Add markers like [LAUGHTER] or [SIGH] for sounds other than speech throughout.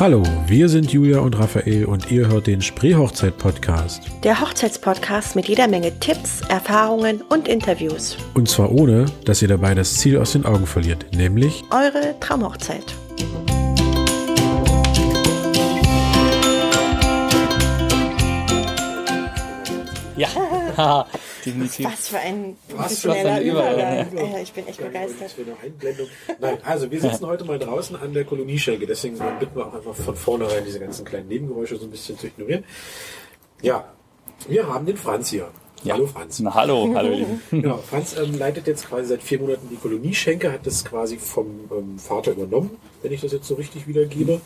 Hallo, wir sind Julia und Raphael und ihr hört den Spreehochzeit-Podcast. Der Hochzeitspodcast mit jeder Menge Tipps, Erfahrungen und Interviews. Und zwar ohne, dass ihr dabei das Ziel aus den Augen verliert, nämlich Eure Traumhochzeit. Ja, [LAUGHS] definitiv. Was für ein Was für professioneller ein Übergang. Ja, ich bin echt begeistert. für eine Einblendung. Nein, also wir sitzen heute mal draußen an der Kolonieschenke, deswegen bitten wir auch einfach von vornherein diese ganzen kleinen Nebengeräusche so ein bisschen zu ignorieren. Ja, wir haben den Franz hier. Ja. Hallo Franz. Na, hallo, hallo, ihr [LAUGHS] Lieben. Genau, Franz ähm, leitet jetzt quasi seit vier Monaten die Kolonieschenke, hat das quasi vom ähm, Vater übernommen, wenn ich das jetzt so richtig wiedergebe,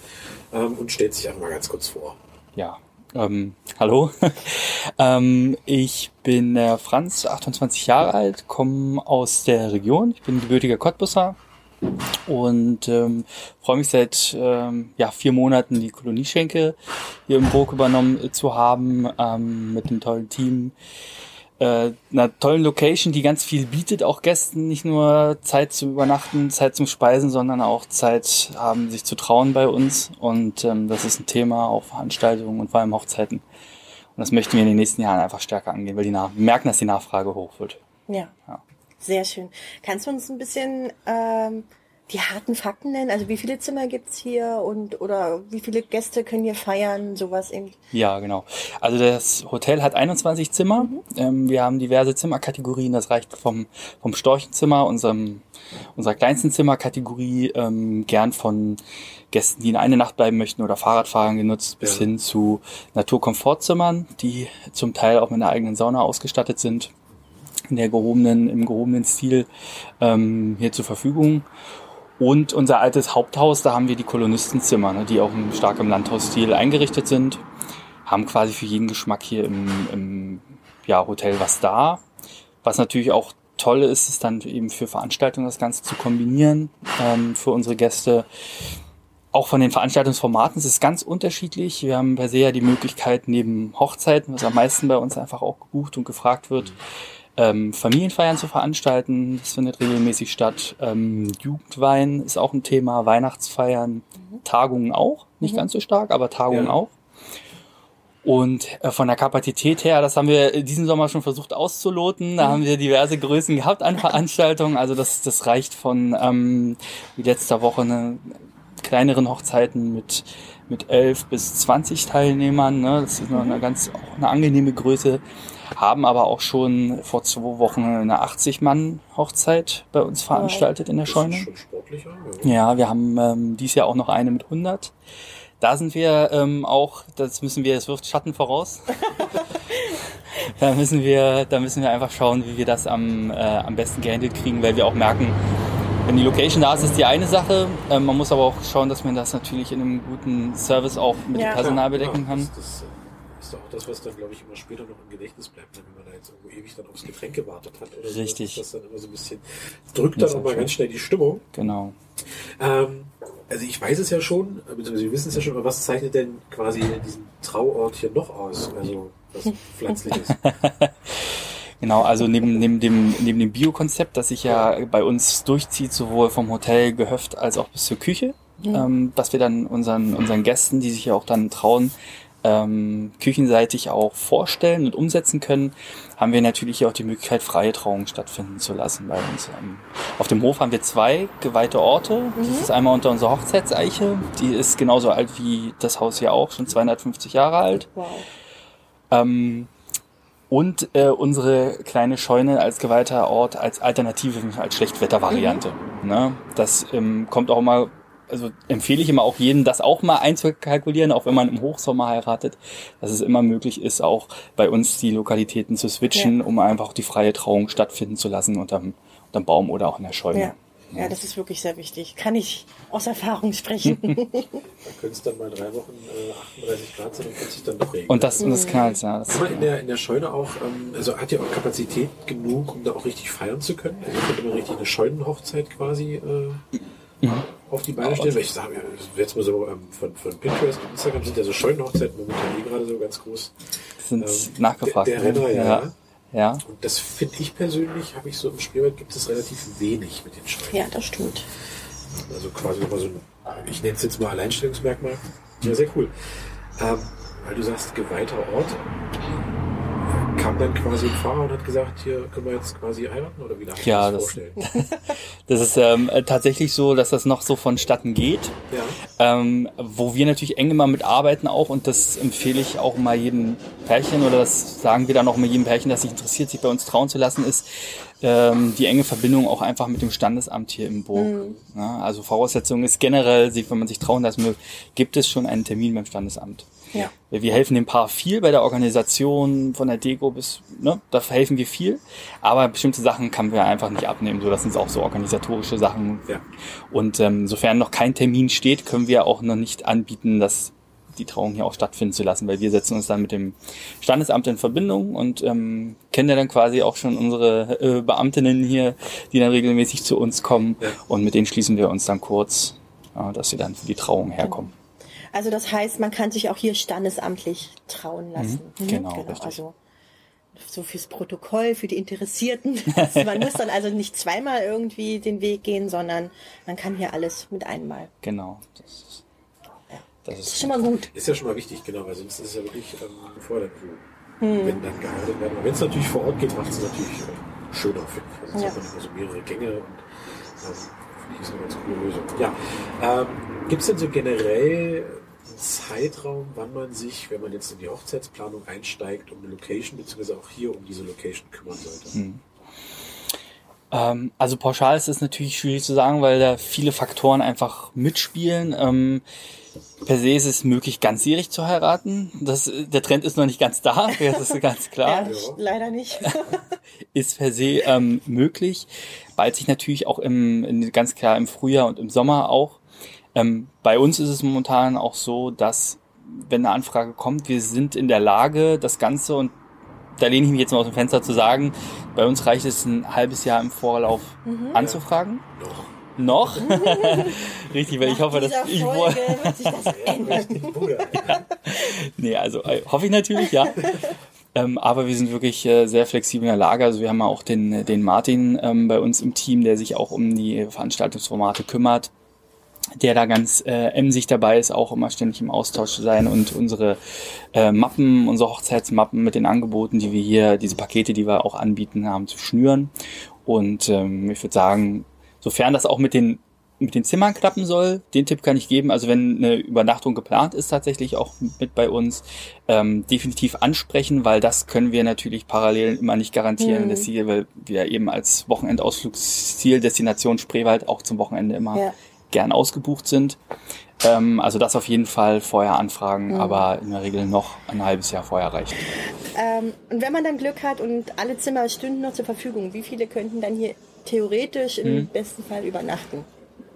ähm, und stellt sich einfach mal ganz kurz vor. Ja, ähm, hallo. [LAUGHS] ähm, ich bin der Franz, 28 Jahre alt, komme aus der Region. Ich bin gebürtiger Cottbusser und ähm, freue mich seit ähm, ja, vier Monaten die Kolonieschenke hier im Burg übernommen zu haben ähm, mit einem tollen Team. Äh, einer tollen Location, die ganz viel bietet, auch Gästen, nicht nur Zeit zum Übernachten, Zeit zum Speisen, sondern auch Zeit haben, sich zu trauen bei uns. Und ähm, das ist ein Thema auf Veranstaltungen und vor allem Hochzeiten. Und das möchten wir in den nächsten Jahren einfach stärker angehen, weil die Nach wir merken, dass die Nachfrage hoch wird. Ja. Ja. Sehr schön. Kannst du uns ein bisschen ähm, die harten Fakten nennen? Also wie viele Zimmer gibt's hier und oder wie viele Gäste können hier feiern? Sowas eben. Ja, genau. Also das Hotel hat 21 Zimmer. Ähm, wir haben diverse Zimmerkategorien. Das reicht vom, vom Storchenzimmer, unserem, unserer kleinsten Zimmerkategorie, ähm, gern von Gästen, die in eine Nacht bleiben möchten oder Fahrradfahrern genutzt, bis Ja. hin zu Naturkomfortzimmern, die zum Teil auch mit einer eigenen Sauna ausgestattet sind. In der gehobenen, im gehobenen Stil ähm, hier zur Verfügung. Und unser altes Haupthaus, da haben wir die Kolonistenzimmer, ne, die auch stark im Landhausstil eingerichtet sind. Haben quasi für jeden Geschmack hier im, im ja, Hotel was da. Was natürlich auch toll ist, ist dann eben für Veranstaltungen das Ganze zu kombinieren ähm, für unsere Gäste. Auch von den Veranstaltungsformaten ist es ganz unterschiedlich. Wir haben bei SEA die Möglichkeit, neben Hochzeiten, was am meisten bei uns einfach auch gebucht und gefragt wird, ähm, Familienfeiern zu veranstalten. Das findet regelmäßig statt. Ähm, Jugendwein ist auch ein Thema, Weihnachtsfeiern, Tagungen auch, nicht ganz so stark, aber Tagungen Ja. auch. Und äh, von der Kapazität her, das haben wir diesen Sommer schon versucht auszuloten. Da haben wir diverse Größen gehabt an Veranstaltungen. Also das, das reicht von ähm, wie letzter Woche eine kleineren Hochzeiten mit mit elf bis 20 Teilnehmern. Ne? Das ist noch eine ganz auch eine angenehme Größe. Haben aber auch schon vor zwei Wochen eine 80-Mann-Hochzeit bei uns veranstaltet in der Scheune. schon sportlicher. Ja, wir haben ähm, dieses Jahr auch noch eine mit 100. Da sind wir ähm, auch, das müssen wir, es wirft Schatten voraus. [LAUGHS] da müssen wir, da müssen wir einfach schauen, wie wir das am, äh, am besten gehandelt kriegen, weil wir auch merken, wenn die Location da ist, ist die eine Sache. Ähm, man muss aber auch schauen, dass man das natürlich in einem guten Service auch mit Ja. dem Personal bedecken Ja, kann. Das, das äh, ist doch auch das, was dann, glaube ich, immer später noch im Gedächtnis bleibt, ne, wenn man da jetzt irgendwo ewig dann aufs Getränk gewartet hat. Oder Richtig. So, das dann immer so ein bisschen drückt Das dann schon. ganz schnell die Stimmung. Genau. Ähm, also ich weiß es ja schon, beziehungsweise wir wissen es ja schon, aber was zeichnet denn quasi diesen Trauort hier noch aus? Also was [LAUGHS] Pflanzliches. [LAUGHS] Genau, also neben, neben dem, neben dem Bio-Konzept, das sich ja bei uns durchzieht, sowohl vom Hotel, Gehöft als auch bis zur Küche, ähm, dass wir dann unseren, unseren Gästen, die sich ja auch dann trauen, ähm, küchenseitig auch vorstellen und umsetzen können, haben wir natürlich hier auch die Möglichkeit, freie Trauungen stattfinden zu lassen bei uns. Auf dem Hof haben wir zwei geweihte Orte. Das ist einmal unter unserer Hochzeitseiche. Die ist genauso alt wie das Haus hier auch, schon 250 Jahre alt. Wow. Ähm, und äh, unsere kleine Scheune als geweihter Ort als Alternative, als Schlechtwettervariante. Ne? Das ähm, kommt auch immer, also empfehle ich immer auch jedem, das auch mal einzukalkulieren, auch wenn man im Hochsommer heiratet, dass es immer möglich ist, auch bei uns die Lokalitäten zu switchen, Ja. um einfach die freie Trauung stattfinden zu lassen unterm, unterm Baum oder auch in der Scheune. Ja. ja, das ist wirklich sehr wichtig. Kann ich aus Erfahrung sprechen. [LAUGHS] Da können es dann mal drei Wochen äh, 38 Grad sein und kann sich dann doch regeln. Und das, und das knallt, ja. Das, Kann man in der, in der Scheune auch, ähm, also hat ihr auch Kapazität genug, um da auch richtig feiern zu können? Also könnte man richtig eine Scheunenhochzeit quasi äh, auf die Beine stellen? Weil ich sage, jetzt mal so ähm, von, von Pinterest und Instagram sind ja so Scheunenhochzeiten momentan eh gerade so ganz groß. sind Ähm, nachgefragt. Der, der Renner, ja. ja. ja. Und das finde ich persönlich, habe ich so im Spreewald, gibt es relativ wenig mit den Scheunen. ja, das stimmt. Also quasi immer so ein ich nenne es jetzt mal Alleinstellungsmerkmal. Ja, sehr cool. Ähm, weil du sagst, geweihter Ort kam dann quasi ein Pfarrer und hat gesagt, hier können wir jetzt quasi heiraten oder wie darf ich Ja, das das- vorstellen? [LAUGHS] Das ist ähm, äh, tatsächlich so, dass das noch so vonstatten geht. Ja. Ähm, wo wir natürlich eng immer mitarbeiten auch und das empfehle ich auch mal jedem Pärchen oder das sagen wir dann auch mal jedem Pärchen, das sich interessiert, sich bei uns trauen zu lassen, ist ähm, die enge Verbindung auch einfach mit dem Standesamt hier im Burg. Ja, also Voraussetzung ist generell, sich- wenn man sich trauen lassen will, gibt es schon einen Termin beim Standesamt. Ja. Wir helfen dem Paar viel bei der Organisation von der Deko bis, ne, da helfen wir viel. Aber bestimmte Sachen kann wir einfach nicht abnehmen. So, das sind auch so organisatorische Sachen. Ja. Und ähm, sofern noch kein Termin steht, können wir auch noch nicht anbieten, dass die Trauung hier auch stattfinden zu lassen, weil wir setzen uns dann mit dem Standesamt in Verbindung und ähm, kennen ja dann quasi auch schon unsere äh, Beamtinnen hier, die dann regelmäßig zu uns kommen Ja. und mit denen schließen wir uns dann kurz, ja, dass sie dann für die Trauung herkommen. Also das heißt, man kann sich auch hier standesamtlich trauen lassen. Mhm, genau, richtig. Also so fürs Protokoll, für die Interessierten. [LAUGHS] Also man muss dann also nicht zweimal irgendwie den Weg gehen, sondern man kann hier alles mit einmal. Genau. Das ist, das Das ist ist schon mal gut. Ist ja schon mal wichtig, genau, weil sonst ist es ja wirklich ähm, gefordert, Hm. wenn dann geheiratet werden. Aber wenn es natürlich vor Ort geht, macht es natürlich äh, schöner, finde ich. Also Ja. man immer so mehrere Gänge und ähm, finde ich ist eine ganz coole Lösung. Ja, ähm, gibt es denn so generell einen Zeitraum, wann man sich, wenn man jetzt in die Hochzeitsplanung einsteigt, um eine Location, beziehungsweise auch hier um diese Location kümmern sollte? Hm. Ähm, also pauschal ist es natürlich schwierig zu sagen, weil da viele Faktoren einfach mitspielen. Per se ist es möglich, ganzjährig zu heiraten. Das, der Trend ist noch nicht ganz da, [LAUGHS] das ist ganz klar. Ja, ich, leider nicht. [LAUGHS] Ist per se ähm, möglich. Bald sich natürlich auch im, in, ganz klar im Frühjahr und im Sommer auch. Ähm, bei uns ist es momentan auch so, dass wenn eine Anfrage kommt, wir sind in der Lage, das Ganze und da lehne ich mich jetzt mal aus dem Fenster zu sagen, bei uns reicht es ein halbes Jahr im Vorlauf anzufragen. Noch. Noch? [LAUGHS] Richtig, weil ich hoffe, dass Nach ich. Folge wird sich das [LAUGHS] ändern. Nee, also äh, hoffe ich natürlich, ja. [LAUGHS] ähm, aber wir sind wirklich äh, sehr flexibel in der Lage. Also wir haben ja auch den, den Martin ähm, bei uns im Team, der sich auch um die Veranstaltungsformate kümmert, der da ganz äh, emsig dabei ist, auch immer ständig im Austausch zu sein und unsere äh, Mappen, unsere Hochzeitsmappen mit den Angeboten, die wir hier, diese Pakete, die wir auch anbieten haben, zu schnüren. Und ähm, ich würde sagen, sofern das auch mit den mit den Zimmern klappen soll, den Tipp kann ich geben. Also wenn eine Übernachtung geplant ist, tatsächlich auch mit bei uns, ähm, definitiv ansprechen, weil das können wir natürlich parallel immer nicht garantieren, Mhm. dass sie, weil wir eben als Wochenendausflugsziel Destination Spreewald auch zum Wochenende immer Ja. gern ausgebucht sind. Ähm, also das auf jeden Fall vorher anfragen, Mhm. aber in der Regel noch ein halbes Jahr vorher reicht. Ähm, und wenn man dann Glück hat und alle Zimmer stünden noch zur Verfügung, wie viele könnten dann hier theoretisch im Mhm. besten Fall übernachten?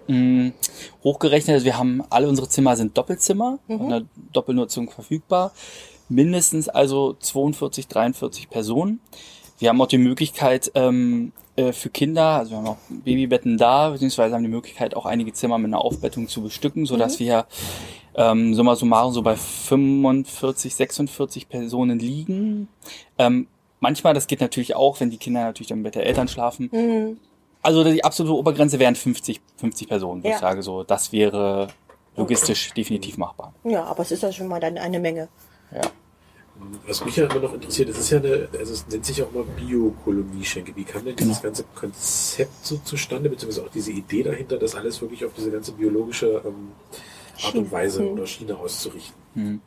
Mm, hochgerechnet, also wir haben alle unsere Zimmer sind Doppelzimmer, Mhm. in der Doppelnutzung verfügbar. Mindestens also 42, 43 Personen. Wir haben auch die Möglichkeit ähm, äh, für Kinder, also wir haben auch Babybetten da, beziehungsweise haben die Möglichkeit auch einige Zimmer mit einer Aufbettung zu bestücken, so dass wir ähm, summa summarum so bei 45, 46 Personen liegen. Ähm, manchmal, das geht natürlich auch, wenn die Kinder natürlich dann mit der Eltern schlafen, Mhm. also die absolute Obergrenze wären 50, 50 Personen, wo Ja. ich sage so, das wäre logistisch definitiv machbar. Ja, aber es ist ja schon mal dann eine Menge. Ja. Was mich ja immer noch interessiert, es ist ja eine, also es nennt sich ja auch mal Biokolonieschenke. Wie kam denn dieses Genau. ganze Konzept so zustande, beziehungsweise auch diese Idee dahinter, das alles wirklich auf diese ganze biologische ähm, Art und Weise oder Schiene auszurichten?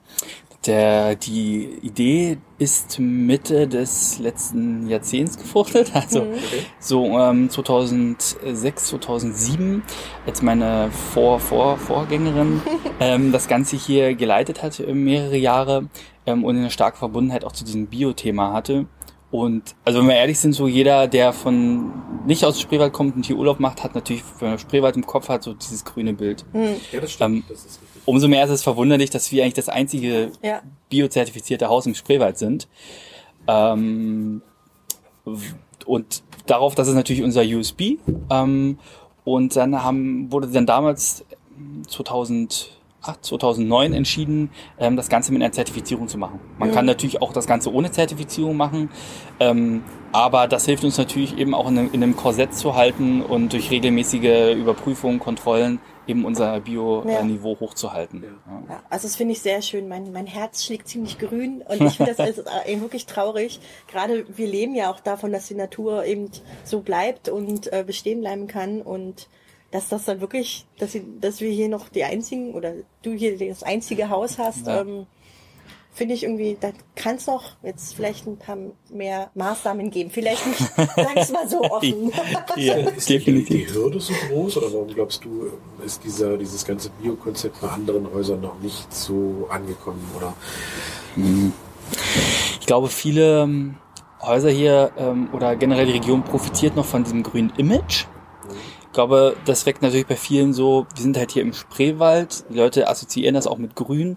Der, die Idee ist Mitte des letzten Jahrzehnts gefruchtet, [LAUGHS] also Mhm. Okay. so ähm, 2006, 2007, als meine Vor Vor Vorgängerin [LAUGHS] ähm, das Ganze hier geleitet hat äh, mehrere Jahre ähm, und eine starke Verbundenheit auch zu diesem Bio-Thema hatte. Und also wenn wir ehrlich sind, so jeder, der von nicht aus Spreewald kommt und hier Urlaub macht, hat natürlich, wenn er Spreewald im Kopf hat, so dieses grüne Bild. Mhm. Ja, das stimmt. Ähm, das ist richtig. Umso mehr ist es verwunderlich, dass wir eigentlich das einzige Ja. biozertifizierte Haus im Spreewald sind. Ähm, und darauf, das ist natürlich unser USB. Ähm, und dann haben, wurde dann damals 2000, 2009 entschieden, ähm, das Ganze mit einer Zertifizierung zu machen. Man mhm. kann natürlich auch das Ganze ohne Zertifizierung machen, ähm, aber das hilft uns natürlich eben auch in einem, in einem Korsett zu halten und durch regelmäßige Überprüfungen, Kontrollen eben unser Bio-Niveau ja. hochzuhalten. Ja. ja. also das finde ich sehr schön. Mein, mein Herz schlägt ziemlich grün und ich finde das [LAUGHS] also wirklich traurig. Gerade wir leben ja auch davon, dass die Natur eben so bleibt und äh, bestehen bleiben kann und dass das dann wirklich, dass, sie, dass wir hier noch die einzigen oder du hier das einzige Haus hast. Ja. Ähm, finde ich irgendwie, da kann es noch jetzt vielleicht ein paar mehr Maßnahmen geben. Vielleicht nicht, [LAUGHS] sag ich mal so offen. ja, ist definitiv. Die, die Hürde so groß oder warum glaubst du, ist dieser, dieses ganze Biokonzept bei anderen Häusern noch nicht so angekommen oder? Ich glaube, viele ähm, Häuser hier ähm, oder generell die Region profitiert noch von diesem grünen Image. Ich glaube, das weckt natürlich bei vielen so, wir sind halt hier im Spreewald, die Leute assoziieren das auch mit Grün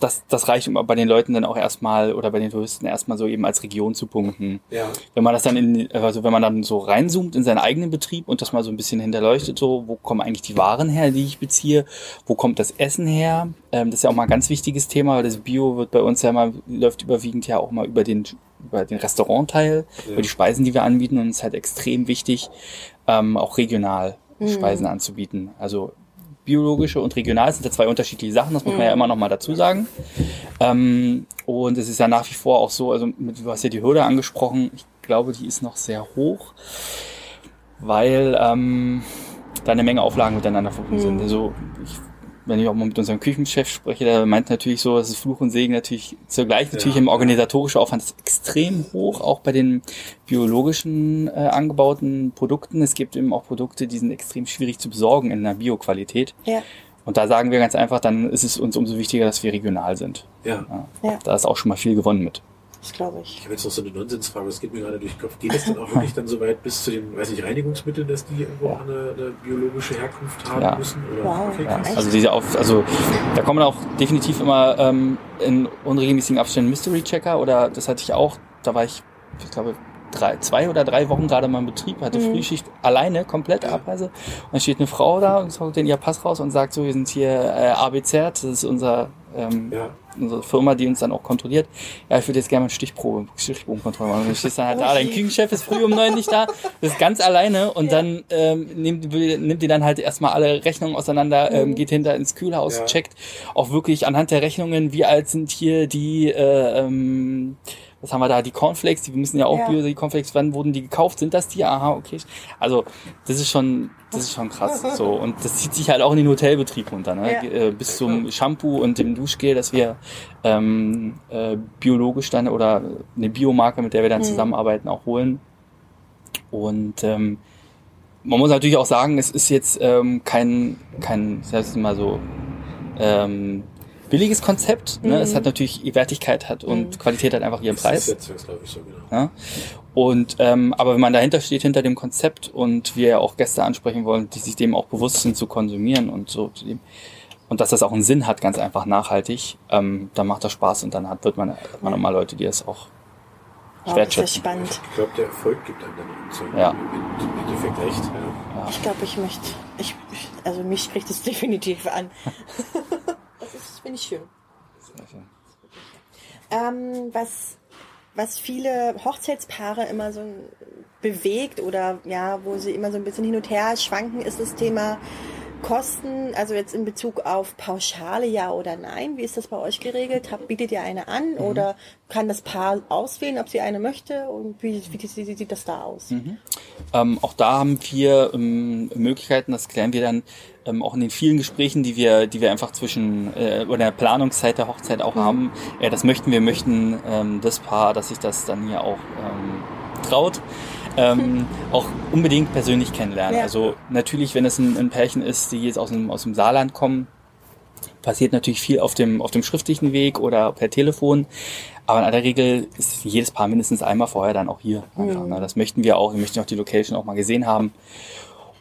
das, das reicht bei den Leuten dann auch erstmal oder bei den Touristen erstmal so eben als Region zu punkten. Ja. Wenn man das dann in, also wenn man dann so reinzoomt in seinen eigenen Betrieb und das mal so ein bisschen hinterleuchtet, so, wo kommen eigentlich die Waren her, die ich beziehe, wo kommt das Essen her? Ähm, das ist ja auch mal ein ganz wichtiges Thema, weil das Bio wird bei uns ja mal, läuft überwiegend ja auch mal über den, über den Restaurantteil, ja. über die Speisen, die wir anbieten und es ist halt extrem wichtig, ähm, auch regional mhm. Speisen anzubieten. Also biologische und regional sind ja zwei unterschiedliche Sachen, das muss man ja mhm. immer noch mal dazu sagen. Ähm, und es ist ja nach wie vor auch so, also mit, du hast ja die Hürde angesprochen, ich glaube, die ist noch sehr hoch, weil ähm, da eine Menge Auflagen miteinander verbunden mhm. sind. Also ich wenn ich auch mal mit unserem Küchenchef spreche, der meint natürlich so, dass es Fluch und Segen natürlich zugleich natürlich ja. im organisatorischen Aufwand ist extrem hoch, auch bei den biologischen äh, angebauten Produkten. Es gibt eben auch Produkte, die sind extrem schwierig zu besorgen in der Bioqualität. Ja. Und da sagen wir ganz einfach, dann ist es uns umso wichtiger, dass wir regional sind. Ja. ja. ja. Da ist auch schon mal viel gewonnen mit. Das glaube ich. Ich habe jetzt noch so eine Nonsensfrage, das geht mir gerade durch den Kopf. Geht es dann auch wirklich dann so weit bis zu den, weiß ich, Reinigungsmitteln, dass die irgendwo ja. eine, eine, biologische Herkunft haben ja. müssen? Oder? Wow. Okay, ja. Also diese auf, also da kommen auch definitiv immer ähm, in unregelmäßigen Abständen Mystery Checker oder das hatte ich auch, da war ich, ich glaube, drei, zwei oder drei Wochen gerade mal im Betrieb, hatte mhm. Frühschicht alleine, komplett Abreise. Und dann steht eine Frau da und sagt in ihr Pass raus und sagt so, wir sind hier äh, ABZ, das ist unser ähm, ja. unsere Firma, die uns dann auch kontrolliert. Ja, ich würde jetzt gerne mal eine Stichprobe, Stichprobenkontrolle machen. Du stehst dann halt da, dein Küchenchef ist früh um neun nicht da, ist ganz alleine und ja. dann ähm, nimmt, nimmt die dann halt erstmal alle Rechnungen auseinander, ähm, mhm. geht hinter ins Kühlhaus, ja. checkt auch wirklich anhand der Rechnungen, wie alt sind hier die äh, ähm, was haben wir da, die Cornflakes, die müssen ja auch ja. Bio, die Cornflakes, wann wurden die gekauft? Sind das die? Aha, okay. Also, das ist schon, das ist schon krass. So. Und das zieht sich halt auch in den Hotelbetrieb runter, ne? Ja. Äh, bis zum Shampoo und dem Duschgel, dass wir ähm, äh, biologisch dann oder eine Biomarke, mit der wir dann mhm. zusammenarbeiten, auch holen. Und ähm, man muss natürlich auch sagen, es ist jetzt ähm, kein, kein, heißt mal so, ähm, billiges Konzept. Ne? Mhm. Es hat natürlich Wertigkeit hat und mhm. Qualität hat einfach ihren Preis. Das ist jetzt, glaube ich, so genau. Ja? Und ähm, aber wenn man dahinter steht hinter dem Konzept und wir ja auch Gäste ansprechen wollen, die sich dem auch bewusst sind zu konsumieren und so und dass das auch einen Sinn hat, ganz einfach nachhaltig, ähm, dann macht das Spaß und dann hat wird man hat man nochmal Leute, die es auch wow, wertschätzen. Das ist spannend. Ich glaube, der Erfolg gibt einem dann so ja. im Endeffekt recht. Ja. Ja. Ich glaube, ich möchte, ich, also mich spricht es [LAUGHS] definitiv an. Finde ich schön. Ähm, was, was viele Hochzeitspaare immer so bewegt oder ja, wo sie immer so ein bisschen hin und her schwanken, ist das Thema Kosten, also jetzt in Bezug auf Pauschale, ja oder nein. Wie ist das bei euch geregelt? Hab, bietet ihr eine an mhm. oder kann das Paar auswählen, ob sie eine möchte? Und wie, wie, sieht das da aus? Mhm. Ähm, auch da haben wir ähm, Möglichkeiten, das klären wir dann ähm, auch in den vielen Gesprächen, die wir, die wir einfach zwischen äh, oder der Planungszeit der Hochzeit auch mhm. haben. Ja, das möchten wir, möchten ähm, das Paar, dass sich das dann hier auch ähm, traut ähm, auch unbedingt persönlich kennenlernen. Ja. Also natürlich, wenn es ein, ein, Pärchen ist, die jetzt aus dem, aus dem Saarland kommen, passiert natürlich viel auf dem, auf dem schriftlichen Weg oder per Telefon. Aber in aller Regel ist jedes Paar mindestens einmal vorher dann auch hier. Mhm. ne? Das möchten wir auch. Wir möchten auch die Location auch mal gesehen haben.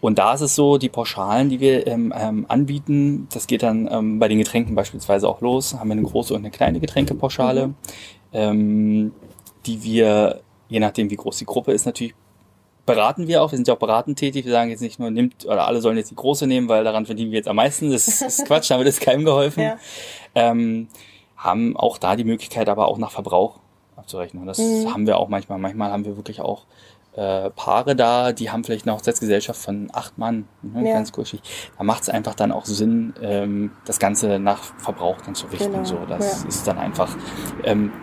Und da ist es so, die Pauschalen, die wir ähm, ähm, anbieten, das geht dann ähm, bei den Getränken beispielsweise auch los. Haben wir eine große und eine kleine Getränkepauschale, mhm. ähm, die wir, je nachdem wie groß die Gruppe ist, natürlich beraten wir auch. Wir sind ja auch beratend tätig. Wir sagen jetzt nicht nur, nimmt, oder alle sollen jetzt die große nehmen, weil daran verdienen wir jetzt am meisten. Das ist Quatsch, [LAUGHS] damit ist keinem geholfen. Ja. Ähm, haben auch da die Möglichkeit, aber auch nach Verbrauch abzurechnen. Das mhm. haben wir auch manchmal. Manchmal haben wir wirklich auch äh, Paare da, die haben vielleicht eine Hochzeitsgesellschaft von acht Mann, ne, ja. ganz kuschig. Da macht es einfach dann auch Sinn, ähm, das Ganze nach Verbrauch dann zu richten. Genau. So, das ja. ist dann einfach ähm,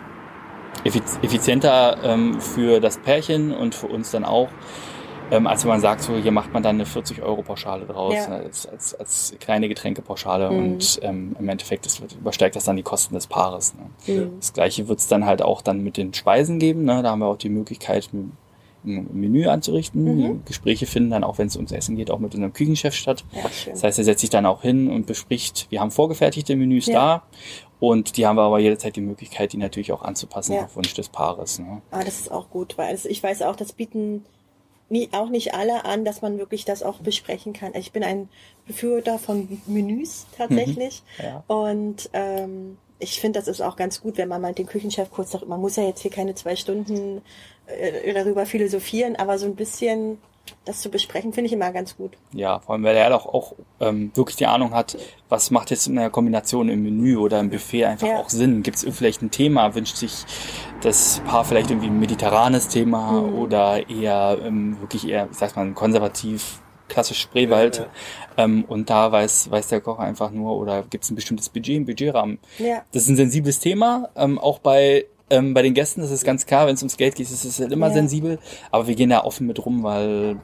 effizienter ähm, für das Pärchen und für uns dann auch. Ähm, als wenn man sagt, so hier macht man dann eine 40 Euro Pauschale draus ja. als, als, als kleine Getränkepauschale mhm. und ähm, im Endeffekt das wird, übersteigt das dann die Kosten des Paares. Ne? Mhm. Das gleiche wird es dann halt auch dann mit den Speisen geben. Ne? Da haben wir auch die Möglichkeit, ein Menü anzurichten. Mhm. Gespräche finden dann auch, wenn es ums Essen geht, auch mit unserem Küchenchef statt. Ja, das heißt, er setzt sich dann auch hin und bespricht, wir haben vorgefertigte Menüs ja. da und die haben wir aber jederzeit die Möglichkeit, die natürlich auch anzupassen ja. auf Wunsch des Paares. Ne? Ah, das ist auch gut, weil also ich weiß auch, das bieten nie, auch nicht alle an, dass man wirklich das auch besprechen kann. Ich bin ein Befürworter von Menüs tatsächlich mhm. ja. und ähm, ich finde, das ist auch ganz gut, wenn man mal den Küchenchef kurz sagt, man muss ja jetzt hier keine zwei Stunden äh, darüber philosophieren, aber so ein bisschen das zu besprechen, finde ich immer ganz gut. Ja, vor allem, weil er auch, auch ähm, wirklich die Ahnung hat, was macht jetzt in der Kombination im Menü oder im Buffet einfach ja. auch Sinn. Gibt es vielleicht ein Thema? Wünscht sich das Paar vielleicht irgendwie ein mediterranes Thema mhm. oder eher ähm, wirklich eher, ich sag mal, konservativ klassisch Spreewald. Ja, ja. Ähm, und da weiß, weiß der Koch einfach nur, oder gibt es ein bestimmtes Budget, ein Budgetrahmen. Ja. Das ist ein sensibles Thema, ähm, auch bei ähm, bei den Gästen ist es ganz klar, wenn es ums Geld geht, ist es halt immer ja. sensibel. Aber wir gehen da offen mit rum, weil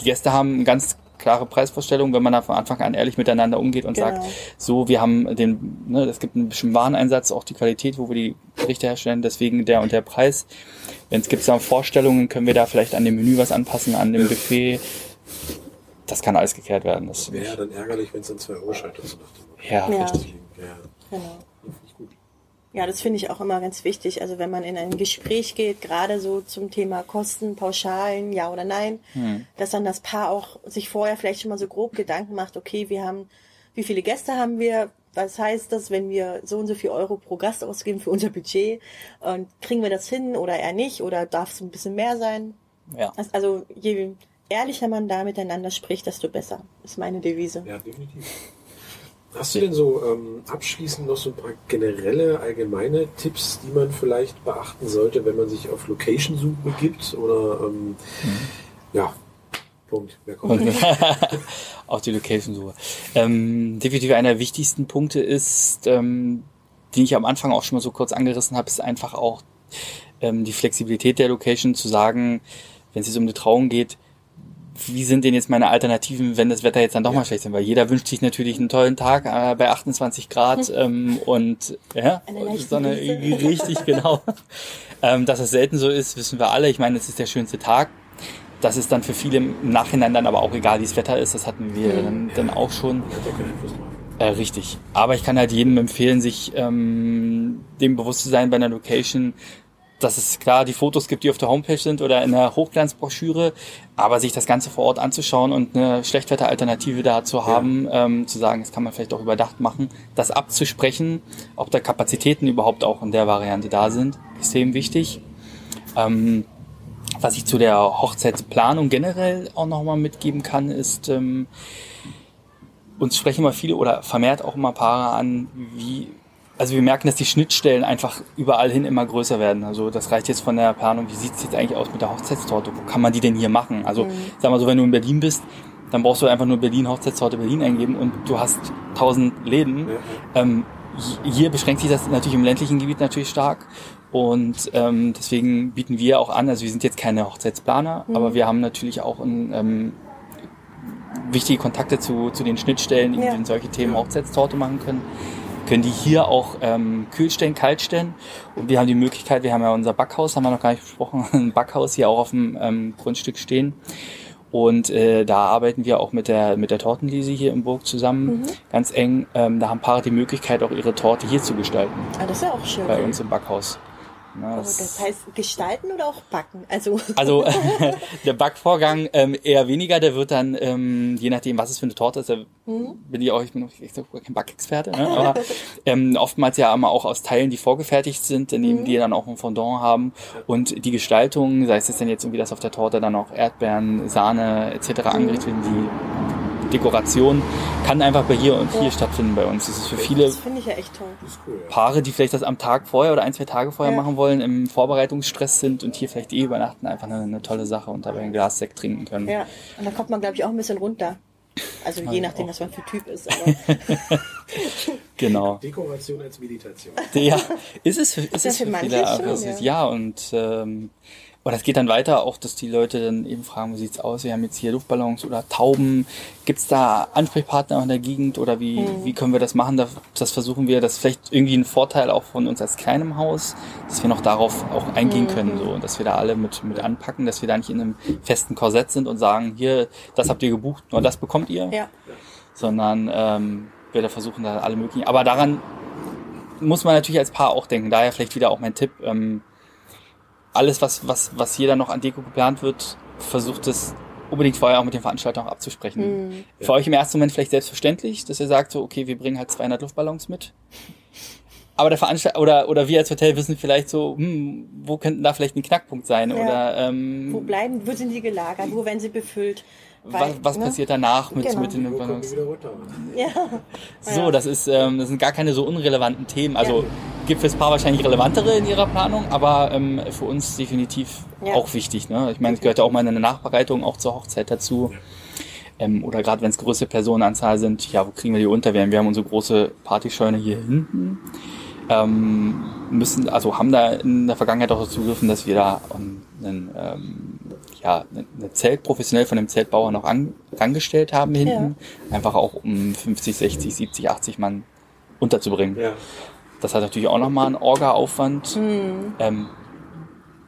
die Gäste haben eine ganz klare Preisvorstellung, wenn man da von Anfang an ehrlich miteinander umgeht und genau. sagt, so, wir haben den, ne, es gibt einen bestimmten Wareneinsatz, auch die Qualität, wo wir die Gerichte herstellen, deswegen der und der Preis. Wenn es gibt da Vorstellungen, können wir da vielleicht an dem Menü was anpassen, an dem Buffet. Das kann alles geklärt werden. Das wäre ja dann ärgerlich, wenn es dann zwei Euro scheitert. So ja, ja, richtig. Ja. Genau. Ja, das finde ich auch immer ganz wichtig. Also wenn man in ein Gespräch geht, gerade so zum Thema Kosten, Pauschalen, ja oder nein, hm. dass dann das Paar auch sich vorher vielleicht schon mal so grob Gedanken macht, okay, wir haben, wie viele Gäste haben wir? Was heißt das, wenn wir so und so viel Euro pro Gast ausgeben für unser Budget? Und kriegen wir das hin oder eher nicht? Oder darf es ein bisschen mehr sein? Ja. Also je ehrlicher man da miteinander spricht, desto besser, ist meine Devise. Ja, definitiv. Hast du denn so ähm, abschließend noch so ein paar generelle, allgemeine Tipps, die man vielleicht beachten sollte, wenn man sich auf Location-Suche begibt? Oder ähm, mhm. ja, Punkt. Wer kommt? [LAUGHS] auf die Location-Suche. Ähm, definitiv einer der wichtigsten Punkte ist, ähm, die ich am Anfang auch schon mal so kurz angerissen habe, ist einfach auch ähm, die Flexibilität der Location zu sagen, wenn es jetzt um eine Trauung geht, wie sind denn jetzt meine Alternativen, wenn das Wetter jetzt dann doch ja. mal schlecht ist? Weil jeder wünscht sich natürlich einen tollen Tag äh, bei 28 Grad [LAUGHS] ähm, und ja, Sonne richtig [LAUGHS] genau. ähm, dass es selten so ist, wissen wir alle. Ich meine, es ist der schönste Tag. Das ist dann für viele im Nachhinein dann aber auch egal, wie das Wetter ist. Das hatten wir mhm. dann, dann auch schon. Äh, richtig. Aber ich kann halt jedem empfehlen, sich ähm, dem bewusst zu sein bei einer Location, dass es klar die Fotos gibt, die auf der Homepage sind oder in der Hochglanzbroschüre, aber sich das Ganze vor Ort anzuschauen und eine Schlechtwetteralternative da zu haben, ja. ähm, zu sagen, das kann man vielleicht auch überdacht machen, das abzusprechen, ob da Kapazitäten überhaupt auch in der Variante da sind, extrem wichtig. Ähm, was ich zu der Hochzeitsplanung generell auch nochmal mitgeben kann, ist, ähm, uns sprechen immer viele oder vermehrt auch immer Paare an, wie also wir merken, dass die Schnittstellen einfach überall hin immer größer werden. Also das reicht jetzt von der Planung, wie sieht es jetzt eigentlich aus mit der Hochzeitstorte? Wo kann man die denn hier machen? Also mhm. sag mal so, wenn du in Berlin bist, dann brauchst du einfach nur Berlin Hochzeitstorte Berlin eingeben und du hast tausend Läden. Ja. Ähm, hier beschränkt sich das natürlich im ländlichen Gebiet natürlich stark. Und ähm, deswegen bieten wir auch an, also wir sind jetzt keine Hochzeitsplaner, mhm. aber wir haben natürlich auch ein, ähm, wichtige Kontakte zu, zu den Schnittstellen, die ja. solche Themen Hochzeitstorte machen können können die hier auch ähm, kühl stellen, kalt stellen. Und wir haben die Möglichkeit, wir haben ja unser Backhaus, haben wir noch gar nicht besprochen, [LAUGHS] ein Backhaus hier auch auf dem ähm, Grundstück stehen. Und äh, da arbeiten wir auch mit der mit der Tortenlese hier im Burg zusammen, mhm. ganz eng. Ähm, da haben Paare die Möglichkeit, auch ihre Torte hier zu gestalten. Ah, das ist ja auch schön. Bei uns im Backhaus. Ne? Oh, Das- das heißt gestalten oder auch backen? Also, [LAUGHS] Also [LAUGHS] der Backvorgang ähm, eher weniger, der wird dann, ähm, je nachdem, was es für eine Torte ist, da bin ich auch, ich bin auch ich sag, kein Backexperte, ne? aber ähm, oftmals ja immer auch aus Teilen, die vorgefertigt sind, daneben die dann auch ein Fondant haben und die Gestaltung, sei es jetzt dann jetzt irgendwie, dass auf der Torte dann auch Erdbeeren, Sahne etc. angerichtet werden, die Dekoration kann einfach bei hier und hier stattfinden bei uns. Das ist für viele das finde ich ja echt toll. Das ist cool, ja. Paare, die vielleicht das am Tag vorher oder ein, zwei Tage vorher Ja. machen wollen, im Vorbereitungsstress sind und hier vielleicht eh übernachten, einfach eine, eine tolle Sache und dabei ein Glas Sekt trinken können. Ja, und da kommt man, glaube ich, auch ein bisschen runter. Also je nachdem, was man für Typ ist. Aber [LAUGHS] Genau. Dekoration als Meditation. Ja, ist es für, ist Ja, es für für manche viele, schon, ist, ja. ja, und ähm, und das geht dann weiter, auch dass die Leute dann eben fragen, wie sieht's aus? Wir haben jetzt hier Luftballons oder Tauben. Gibt's da Ansprechpartner in der Gegend oder wie, Hm. wie können wir das machen? Das, versuchen wir. Das ist vielleicht irgendwie ein Vorteil auch von uns als kleinem Haus, dass wir noch darauf auch eingehen Hm, können, so, und dass wir da alle mit, mit anpacken, dass wir da nicht in einem festen Korsett sind und sagen, hier, das habt ihr gebucht, nur das bekommt ihr ja, sondern ähm, wir da versuchen da alle möglichen. Aber daran muss man natürlich als Paar auch denken. Daher vielleicht wieder auch mein Tipp. Ähm, alles, was, was, was hier dann noch an Deko geplant wird, versucht es unbedingt vorher auch mit den Veranstaltern auch abzusprechen. Mhm. Für euch im ersten Moment vielleicht selbstverständlich, dass ihr sagt, so, okay, wir bringen halt 200 Luftballons mit. Aber der Veranstalter oder, oder wir als Hotel wissen vielleicht so, hm, wo könnten da vielleicht ein Knackpunkt sein? Ja. Oder ähm, wo bleiben, wo sind die gelagert, wo werden sie befüllt? Was, Weil, was ne? passiert danach mit, Genau. mit den runter? Ja, So, das ist, ähm, das sind gar keine so unrelevanten Themen. Also Ja. gibt fürs Paar wahrscheinlich relevantere in ihrer Planung, aber ähm, für uns definitiv Ja. auch wichtig. Ne? Ich meine, es gehört ja auch mal eine Nachbereitung auch zur Hochzeit dazu. Ähm, oder gerade wenn es größere Personenanzahl sind, ja, wo kriegen wir die unter? Wir haben, wir haben unsere große Partyscheune hier hinten. Ähm, müssen, also haben da in der Vergangenheit auch dazu gegriffen, dass wir da ähm, einen, ähm, ja, eine Zelt professionell von dem Zeltbauer noch an, angestellt haben hinten. Einfach auch um 50, 60, 70, 80 Mann unterzubringen. Ja. Das hat natürlich auch nochmal einen Orga-Aufwand. Ähm,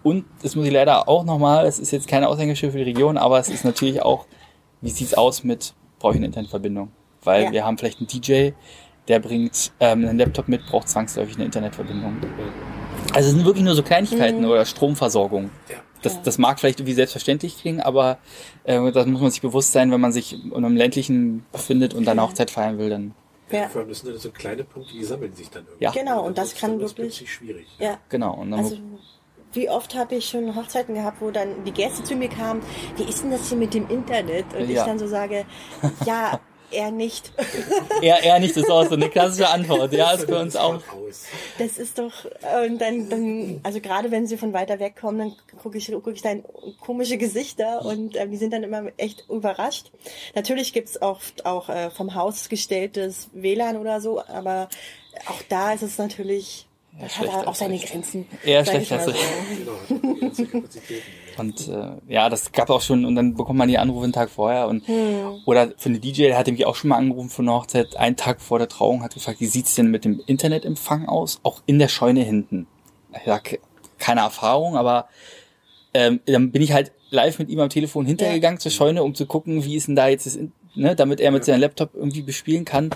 und das muss ich leider auch nochmal, es ist jetzt keine Aushängeschild für die Region, aber es ist natürlich auch, wie sieht's aus mit, brauche ich eine Internetverbindung? Weil Ja. wir haben vielleicht einen DJ, der bringt ähm, einen Laptop mit, braucht zwangsläufig eine Internetverbindung. Also es sind wirklich nur so Kleinigkeiten oder Stromversorgung. Ja. Das, das mag vielleicht irgendwie selbstverständlich klingen, aber äh, das muss man sich bewusst sein, wenn man sich in einem ländlichen befindet und dann Hochzeit feiern will, dann ja, Vor allem, das sind dann so kleine Punkte, die sammeln sich dann irgendwie. Ja. Genau, und das ist kann dann wirklich- plötzlich schwierig. ja. genau. Und dann Also wie oft habe ich schon Hochzeiten gehabt, wo dann die Gäste zu mir kamen, wie ist denn das hier mit dem Internet? Und ich Ja. dann so sage, ja, [LAUGHS] eher nicht. eher, [LAUGHS] eher nicht, das ist auch so eine klassische Antwort. Ja, ist für uns auch. Das ist doch, und dann, dann also gerade wenn sie von weiter weg kommen, dann gucke ich, guck ich dann komische Gesichter und äh, die sind dann immer echt überrascht. Natürlich gibt's oft auch äh, vom Haus gestelltes WLAN oder so, aber auch da ist es natürlich, das hat schlecht auch seine. Grenzen. Eher schlecht als- so. Genau. Und äh, ja, das gab auch schon, und dann bekommt man die Anrufe einen Tag vorher. Und oder für eine DJ, der hatte mich auch schon mal angerufen für eine Hochzeit, einen Tag vor der Trauung, hat gefragt, wie sieht's denn mit dem Internetempfang aus? Auch in der Scheune hinten. Ich sag, keine Erfahrung, aber ähm, dann bin ich halt live mit ihm am Telefon hintergegangen zur Scheune, um zu gucken, wie ist denn da jetzt das, ne, damit er mit seinem Laptop irgendwie bespielen kann.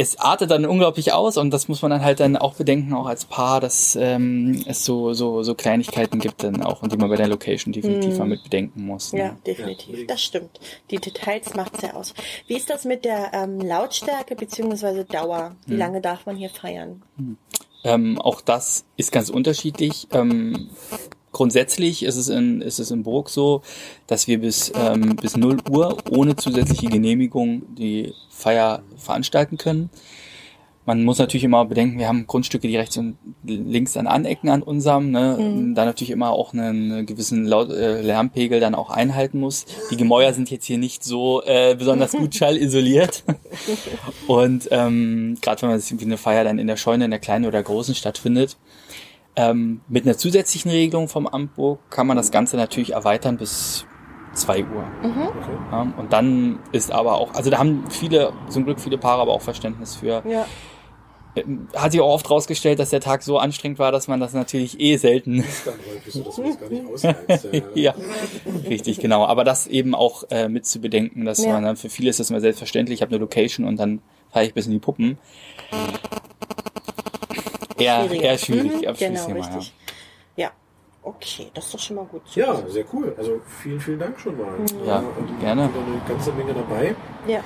Es artet dann unglaublich aus und das muss man dann halt dann auch bedenken, auch als Paar, dass ähm, es so, so, so Kleinigkeiten gibt dann auch und die man bei der Location definitiv mal mit bedenken muss. Ne? Ja, definitiv. Das stimmt. Die Details macht's ja aus. Wie ist das mit der ähm, Lautstärke beziehungsweise Dauer? Wie lange darf man hier feiern? Ähm, auch das ist ganz unterschiedlich. Ähm, grundsätzlich ist es in, ist es in Burg so, dass wir bis, ähm, bis 0 Uhr ohne zusätzliche Genehmigung die Feier veranstalten können. Man muss natürlich immer bedenken, wir haben Grundstücke, die rechts und links an Anecken an unserem, ne, da natürlich immer auch einen, gewissen Laut, äh, Lärmpegel dann auch einhalten muss. Die Gemäuer sind jetzt hier nicht so äh, besonders gut [LAUGHS] schallisoliert. Und ähm, gerade wenn man sich irgendwie eine Feier dann in der Scheune, in der kleinen oder großen stattfindet, ähm, mit einer zusätzlichen Regelung vom Amtburg kann man das Ganze natürlich erweitern bis 2 Uhr. Mhm. Ja, und dann ist aber auch, also da haben viele, zum Glück viele Paare aber auch Verständnis für. Ja. Ähm, Hat sich auch oft rausgestellt, dass der Tag so anstrengend war, dass man das natürlich eh selten. Ist dann häufig so, dass man das gar nicht [LAUGHS] aushält. [LAUGHS] Ja, richtig, genau. Aber das eben auch äh, mit zu bedenken, dass Ja. man dann für viele ist das immer selbstverständlich, ich habe eine Location und dann fahre ich bis in die Puppen. Eher, Schwieriger. eher schwierig, Mhm, genau, Thema, ja. richtig. Okay, das ist doch schon mal gut. Ja, sehr cool. Also vielen, vielen Dank schon mal. Ja, also, gerne. Wieder eine ganze Menge dabei. Ja.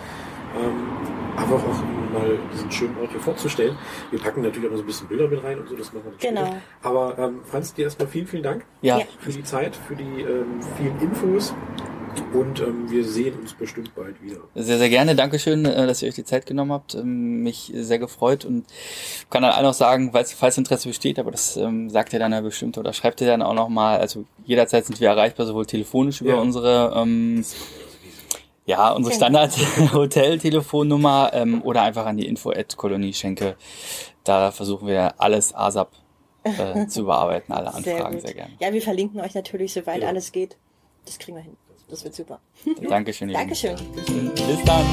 Ähm, einfach auch mal diesen schönen Ort hier vorzustellen. Wir packen natürlich auch noch so ein bisschen Bilder mit rein und so, das machen wir natürlich. Genau. später. Aber ähm, Franz, dir erstmal vielen, vielen Dank Ja, für die Zeit, für die ähm, vielen Infos und ähm, wir sehen uns bestimmt bald wieder. sehr, sehr gerne. Dankeschön, äh, dass ihr euch die Zeit genommen habt. Ähm, Mich sehr gefreut und kann dann auch sagen, falls, falls Interesse besteht, aber das ähm, sagt ihr dann ja bestimmt oder schreibt ihr dann auch nochmal. Also jederzeit sind wir erreichbar, sowohl telefonisch über Ja. unsere ähm, ja, unsere. Standard-Hotel-Telefonnummer [LAUGHS] ähm, oder einfach an die info at Kolonie Schenke. Da versuchen wir alles ASAP äh, [LAUGHS] zu bearbeiten, alle Sehr Anfragen gut. sehr gerne. Ja, wir verlinken euch natürlich, soweit Ja. alles geht. Das kriegen wir hin. Das wird super. Dankeschön. Dankeschön. Bis dann.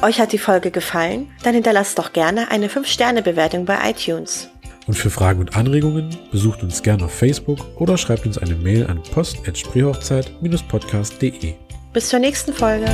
Euch hat die Folge gefallen? Dann hinterlasst doch gerne eine 5-Sterne-Bewertung bei iTunes. Und für Fragen und Anregungen besucht uns gerne auf Facebook oder schreibt uns eine Mail an post.spreehochzeit-podcast.de. Bis zur nächsten Folge.